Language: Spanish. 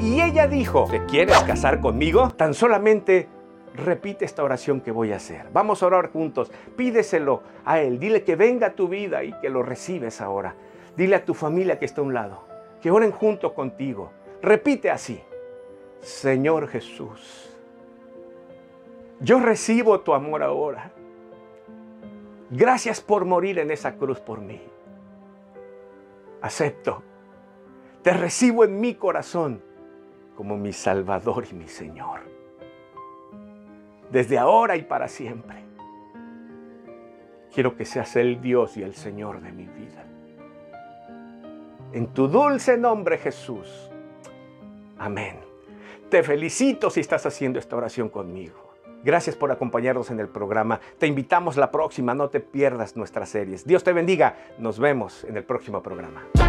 y ella dijo, ¿te quieres casar conmigo? Tan solamente repite esta oración que voy a hacer. Vamos a orar juntos. Pídeselo a Él. Dile que venga a tu vida y que lo recibes ahora. Dile a tu familia que está a un lado, que oren junto contigo. Repite así. Señor Jesús, yo recibo tu amor ahora. Gracias por morir en esa cruz por mí. Acepto. Te recibo en mi corazón como mi Salvador y mi Señor. Desde ahora y para siempre. Quiero que seas el Dios y el Señor de mi vida. En tu dulce nombre Jesús. Amén. Te felicito si estás haciendo esta oración conmigo. Gracias por acompañarnos en el programa. Te invitamos la próxima, no te pierdas nuestras series. Dios te bendiga. Nos vemos en el próximo programa.